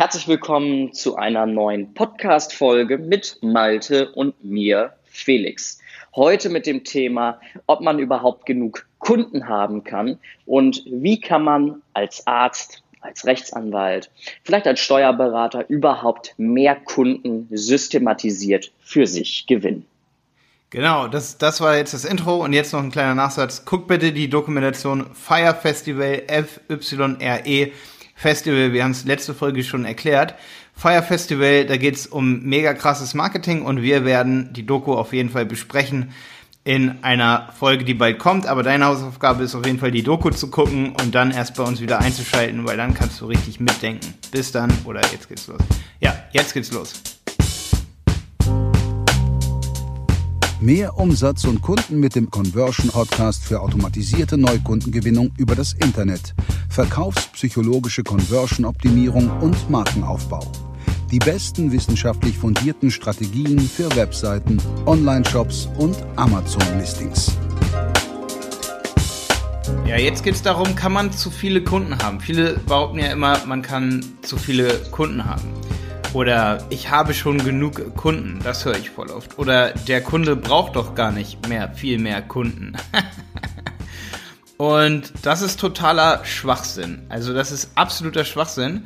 Herzlich willkommen zu einer neuen Podcast-Folge mit Malte und mir, Felix. Heute mit dem Thema, ob man überhaupt genug Kunden haben kann und wie kann man als Arzt, als Rechtsanwalt, vielleicht als Steuerberater überhaupt mehr Kunden systematisiert für sich gewinnen. Genau, das, das war jetzt das Intro und jetzt noch ein kleiner Nachsatz. Guck bitte die Dokumentation Fire Festival FYRE Festival, wir haben es letzte Folge schon erklärt. Fire Festival, da geht's um mega krasses Marketing und wir werden die Doku auf jeden Fall besprechen in einer Folge, die bald kommt. Aber deine Hausaufgabe ist auf jeden Fall die Doku zu gucken und dann erst bei uns wieder einzuschalten, weil dann kannst du richtig mitdenken. Bis dann oder jetzt geht's los. Ja, jetzt geht's los. Mehr Umsatz und Kunden mit dem Conversion Podcast für automatisierte Neukundengewinnung über das Internet, verkaufspsychologische Conversion-Optimierung und Markenaufbau. Die besten wissenschaftlich fundierten Strategien für Webseiten, Online-Shops und Amazon-Listings. Ja, jetzt geht es darum, kann man zu viele Kunden haben? Viele behaupten ja immer, man kann zu viele Kunden haben. Oder ich habe schon genug Kunden, das höre ich voll oft. Oder der Kunde braucht doch gar nicht mehr, viel mehr Kunden. Und das ist totaler Schwachsinn. Also das ist absoluter Schwachsinn.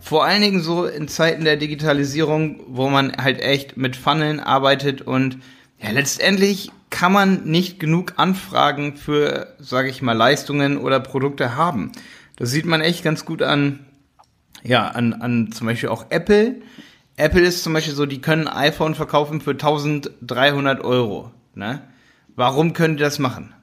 Vor allen Dingen so in Zeiten der Digitalisierung, wo man halt echt mit Funneln arbeitet und ja, letztendlich kann man nicht genug Anfragen für, sage ich mal, Leistungen oder Produkte haben. Das sieht man echt ganz gut an ja, an, an zum Beispiel auch Apple. Apple ist zum Beispiel so, die können iPhone verkaufen für 1300 Euro. Ne? Warum können die das machen?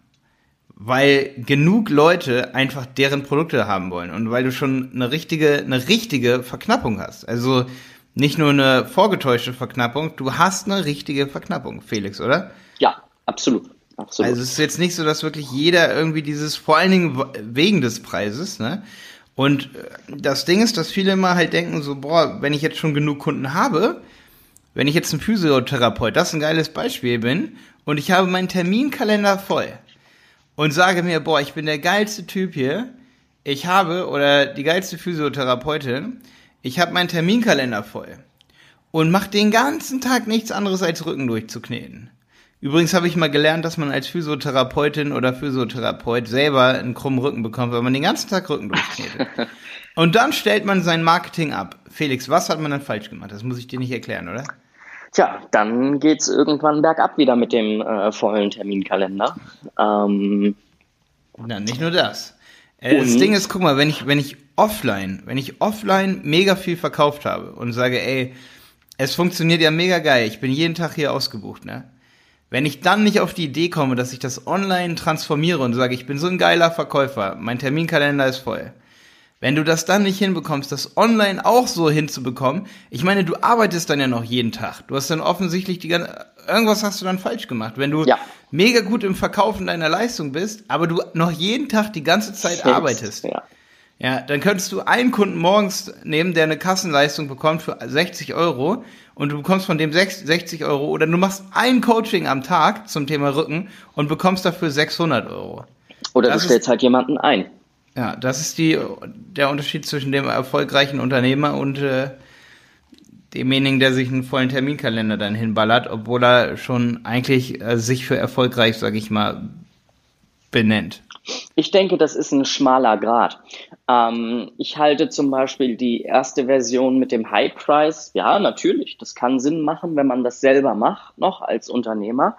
Weil genug Leute einfach deren Produkte haben wollen und weil du schon eine richtige, eine richtige Verknappung hast. Also nicht nur eine vorgetäuschte Verknappung, du hast eine richtige Verknappung, Felix, oder? Ja, absolut. Absolut. Also es ist jetzt nicht so, dass wirklich jeder irgendwie dieses, vor allen Dingen wegen des Preises, ne? Und äh, das Ding ist, dass viele immer halt denken so, boah, wenn ich jetzt schon genug Kunden habe, wenn ich jetzt ein Physiotherapeut, das ist ein geiles Beispiel bin, und ich habe meinen Terminkalender voll und sage mir, boah, ich bin der geilste Typ hier, ich habe, oder die geilste Physiotherapeutin, ich habe meinen Terminkalender voll und mache den ganzen Tag nichts anderes als Rücken durchzukneten. Übrigens habe ich mal gelernt, dass man als Physiotherapeutin oder Physiotherapeut selber einen krummen Rücken bekommt, weil man den ganzen Tag Rücken durchknetet. Und dann stellt man sein Marketing ab. Felix, was hat man dann falsch gemacht? Das muss ich dir nicht erklären, oder? Tja, dann geht's irgendwann bergab wieder mit dem äh, vollen Terminkalender. Ähm, Na, nicht nur das. Äh, das Ding ist, guck mal, wenn ich, wenn ich offline, wenn ich offline mega viel verkauft habe und sage, ey, es funktioniert ja mega geil, ich bin jeden Tag hier ausgebucht, ne? Wenn ich dann nicht auf die Idee komme, dass ich das online transformiere und sage, ich bin so ein geiler Verkäufer, mein Terminkalender ist voll. Wenn du das dann nicht hinbekommst, das online auch so hinzubekommen, ich meine, du arbeitest dann ja noch jeden Tag. Du hast dann offensichtlich die ganze, irgendwas hast du dann falsch gemacht. Wenn du ja. mega gut im Verkaufen deiner Leistung bist, aber du noch jeden Tag die ganze Zeit Selbst, arbeitest. Ja. Ja, dann könntest du einen Kunden morgens nehmen, der eine Kassenleistung bekommt für 60 Euro und du bekommst von dem 60 Euro oder du machst ein Coaching am Tag zum Thema Rücken und bekommst dafür 600 Euro. Oder das du stellst ist, halt jemanden ein. Ja, das ist die, der Unterschied zwischen dem erfolgreichen Unternehmer und äh, demjenigen, der sich einen vollen Terminkalender dann hinballert, obwohl er schon eigentlich äh, sich für erfolgreich, sag ich mal, benennt. Ich denke, das ist ein schmaler Grad. Ähm, ich halte zum Beispiel die erste Version mit dem High Price. Ja, natürlich, das kann Sinn machen, wenn man das selber macht, noch als Unternehmer.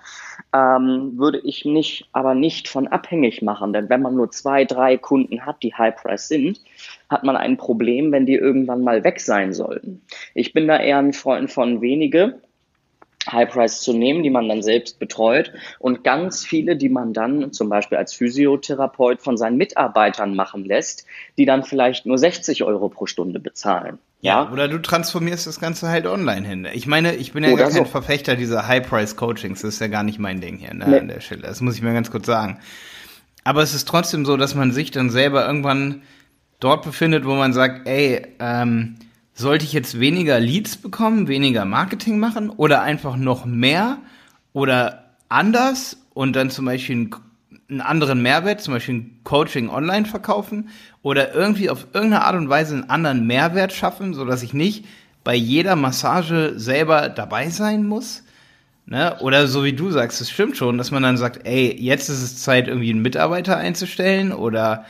Ähm, würde ich nicht, aber nicht von abhängig machen, denn wenn man nur zwei, drei Kunden hat, die High Price sind, hat man ein Problem, wenn die irgendwann mal weg sein sollten. Ich bin da eher ein Freund von wenige High Price zu nehmen, die man dann selbst betreut und ganz viele, die man dann zum Beispiel als Physiotherapeut von seinen Mitarbeitern machen lässt, die dann vielleicht nur 60 Euro pro Stunde bezahlen. Ja, ja, oder du transformierst das Ganze halt online hin. Ich meine, ich bin ja oder gar kein so. Verfechter dieser High-Price-Coachings. Das ist ja gar nicht mein Ding hier ne, nee. an der Stelle. Das muss ich mir ganz kurz sagen. Aber es ist trotzdem so, dass man sich dann selber irgendwann dort befindet, wo man sagt, ey, ähm, sollte ich jetzt weniger Leads bekommen, weniger Marketing machen oder einfach noch mehr oder anders und dann zum Beispiel einen anderen Mehrwert, zum Beispiel ein Coaching online verkaufen oder irgendwie auf irgendeine Art und Weise einen anderen Mehrwert schaffen, so dass ich nicht bei jeder Massage selber dabei sein muss. Ne? Oder so wie du sagst, es stimmt schon, dass man dann sagt, ey, jetzt ist es Zeit, irgendwie einen Mitarbeiter einzustellen oder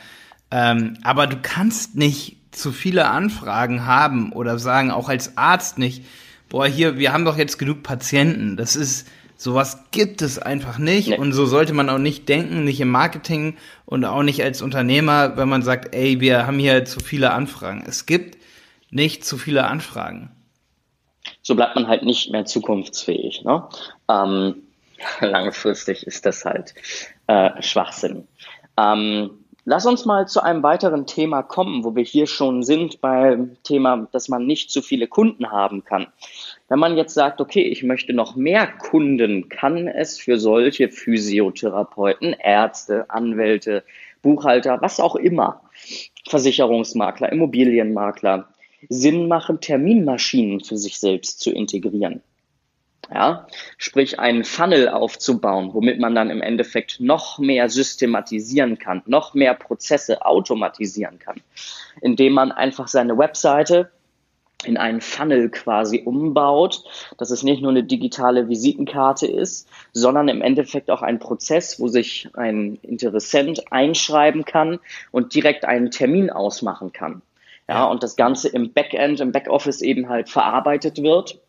ähm, aber du kannst nicht zu viele Anfragen haben oder sagen, auch als Arzt nicht, boah, hier, wir haben doch jetzt genug Patienten. Das ist, sowas gibt es einfach nicht. Nee. Und so sollte man auch nicht denken, nicht im Marketing und auch nicht als Unternehmer, wenn man sagt, ey, wir haben hier zu viele Anfragen. Es gibt nicht zu viele Anfragen. So bleibt man halt nicht mehr zukunftsfähig. Ne? Ähm, langfristig ist das halt äh, Schwachsinn. Ähm, Lass uns mal zu einem weiteren Thema kommen, wo wir hier schon sind beim Thema, dass man nicht zu viele Kunden haben kann. Wenn man jetzt sagt, okay, ich möchte noch mehr Kunden, kann es für solche Physiotherapeuten, Ärzte, Anwälte, Buchhalter, was auch immer, Versicherungsmakler, Immobilienmakler, Sinn machen, Terminmaschinen für sich selbst zu integrieren. Ja, sprich einen Funnel aufzubauen, womit man dann im Endeffekt noch mehr systematisieren kann, noch mehr Prozesse automatisieren kann, indem man einfach seine Webseite in einen Funnel quasi umbaut, dass es nicht nur eine digitale Visitenkarte ist, sondern im Endeffekt auch ein Prozess, wo sich ein Interessent einschreiben kann und direkt einen Termin ausmachen kann. Ja, und das Ganze im Backend, im Backoffice eben halt verarbeitet wird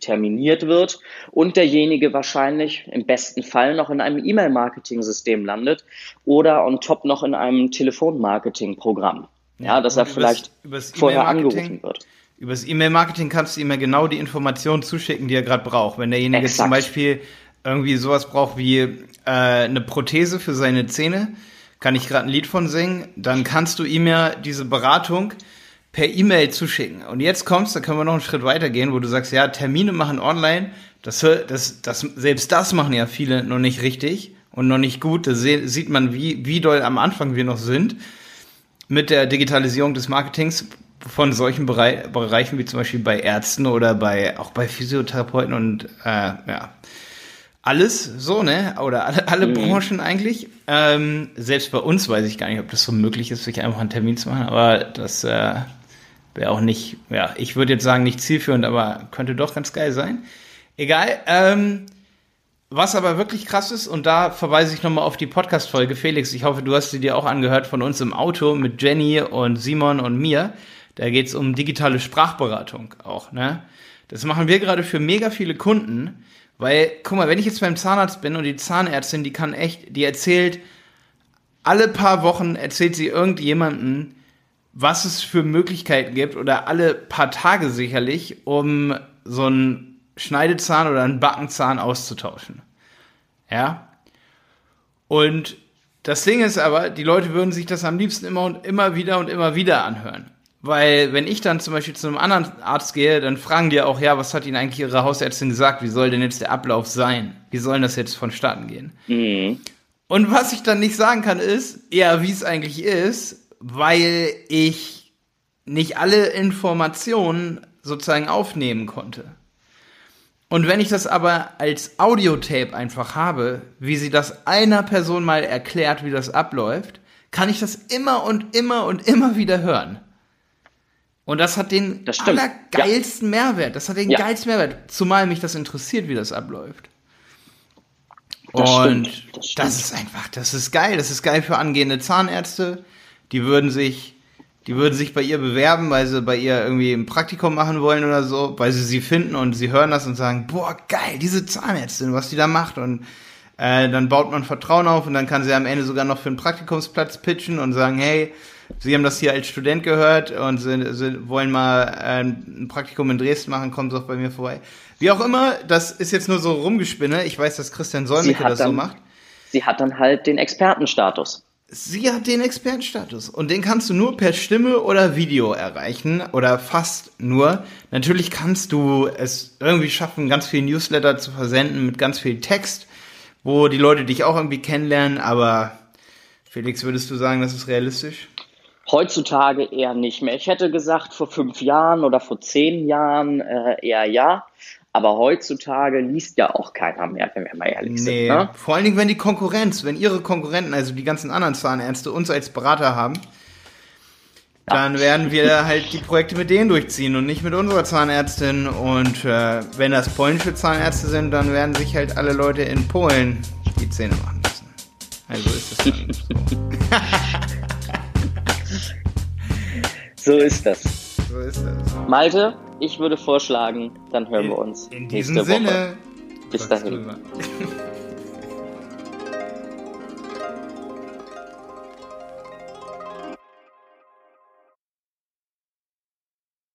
terminiert wird und derjenige wahrscheinlich im besten Fall noch in einem E-Mail-Marketing-System landet oder on top noch in einem Telefon-Marketing-Programm. Ja, ja, dass er vielleicht übers, übers vorher angerufen wird. Übers E-Mail-Marketing kannst du ihm ja genau die Informationen zuschicken, die er gerade braucht. Wenn derjenige Exakt. zum Beispiel irgendwie sowas braucht wie äh, eine Prothese für seine Zähne, kann ich gerade ein Lied von singen, dann kannst du ihm ja diese Beratung per E-Mail zuschicken. Und jetzt kommst, da können wir noch einen Schritt weiter gehen, wo du sagst, ja, Termine machen online, das, das, das, selbst das machen ja viele noch nicht richtig und noch nicht gut. Da sieht man, wie, wie doll am Anfang wir noch sind mit der Digitalisierung des Marketings von solchen Bereichen wie zum Beispiel bei Ärzten oder bei auch bei Physiotherapeuten und äh, ja alles so ne oder alle, alle mhm. Branchen eigentlich. Ähm, selbst bei uns weiß ich gar nicht, ob das so möglich ist, sich einfach einen Termin zu machen, aber das äh, Wäre auch nicht, ja, ich würde jetzt sagen, nicht zielführend, aber könnte doch ganz geil sein. Egal. Ähm, was aber wirklich krass ist, und da verweise ich nochmal auf die Podcast-Folge, Felix, ich hoffe, du hast sie dir auch angehört von uns im Auto mit Jenny und Simon und mir. Da geht es um digitale Sprachberatung auch, ne? Das machen wir gerade für mega viele Kunden, weil, guck mal, wenn ich jetzt beim Zahnarzt bin und die Zahnärztin, die kann echt, die erzählt, alle paar Wochen erzählt sie irgendjemanden, was es für Möglichkeiten gibt oder alle paar Tage sicherlich, um so einen Schneidezahn oder einen Backenzahn auszutauschen. Ja? Und das Ding ist aber, die Leute würden sich das am liebsten immer und immer wieder und immer wieder anhören. Weil wenn ich dann zum Beispiel zu einem anderen Arzt gehe, dann fragen die auch, ja, was hat Ihnen eigentlich Ihre Hausärztin gesagt? Wie soll denn jetzt der Ablauf sein? Wie soll das jetzt vonstatten gehen? Mhm. Und was ich dann nicht sagen kann, ist, ja, wie es eigentlich ist, weil ich nicht alle Informationen sozusagen aufnehmen konnte. Und wenn ich das aber als Audiotape einfach habe, wie sie das einer Person mal erklärt, wie das abläuft, kann ich das immer und immer und immer wieder hören. Und das hat den das allergeilsten ja. Mehrwert. Das hat den ja. geilsten Mehrwert. Zumal mich das interessiert, wie das abläuft. Das und stimmt. Das, stimmt. das ist einfach, das ist geil. Das ist geil für angehende Zahnärzte die würden sich, die würden sich bei ihr bewerben, weil sie bei ihr irgendwie ein Praktikum machen wollen oder so, weil sie sie finden und sie hören das und sagen, boah, geil, diese Zahnärztin, was die da macht und äh, dann baut man Vertrauen auf und dann kann sie am Ende sogar noch für einen Praktikumsplatz pitchen und sagen, hey, Sie haben das hier als Student gehört und sie, sie wollen mal äh, ein Praktikum in Dresden machen, kommen Sie doch bei mir vorbei. Wie auch immer, das ist jetzt nur so rumgespinne. Ich weiß, dass Christian Solmecke das dann, so macht. Sie hat dann halt den Expertenstatus sie hat den Expertenstatus und den kannst du nur per Stimme oder Video erreichen oder fast nur. Natürlich kannst du es irgendwie schaffen, ganz viel Newsletter zu versenden mit ganz viel Text, wo die Leute dich auch irgendwie kennenlernen, aber Felix, würdest du sagen, das ist realistisch? Heutzutage eher nicht mehr. Ich hätte gesagt, vor fünf Jahren oder vor zehn Jahren äh, eher ja. Aber heutzutage liest ja auch keiner mehr, wenn wir mal ehrlich nee, sind. Ne? Vor allen Dingen, wenn die Konkurrenz, wenn ihre Konkurrenten, also die ganzen anderen Zahnärzte, uns als Berater haben, ja. dann werden wir halt die Projekte mit denen durchziehen und nicht mit unserer Zahnärztin. Und äh, wenn das polnische Zahnärzte sind, dann werden sich halt alle Leute in Polen die Zähne machen lassen. Also ist es dann so. so ist das. So ist das. Malte, ich würde vorschlagen, dann hören in, wir uns. In diesem Sinne. Bis dahin.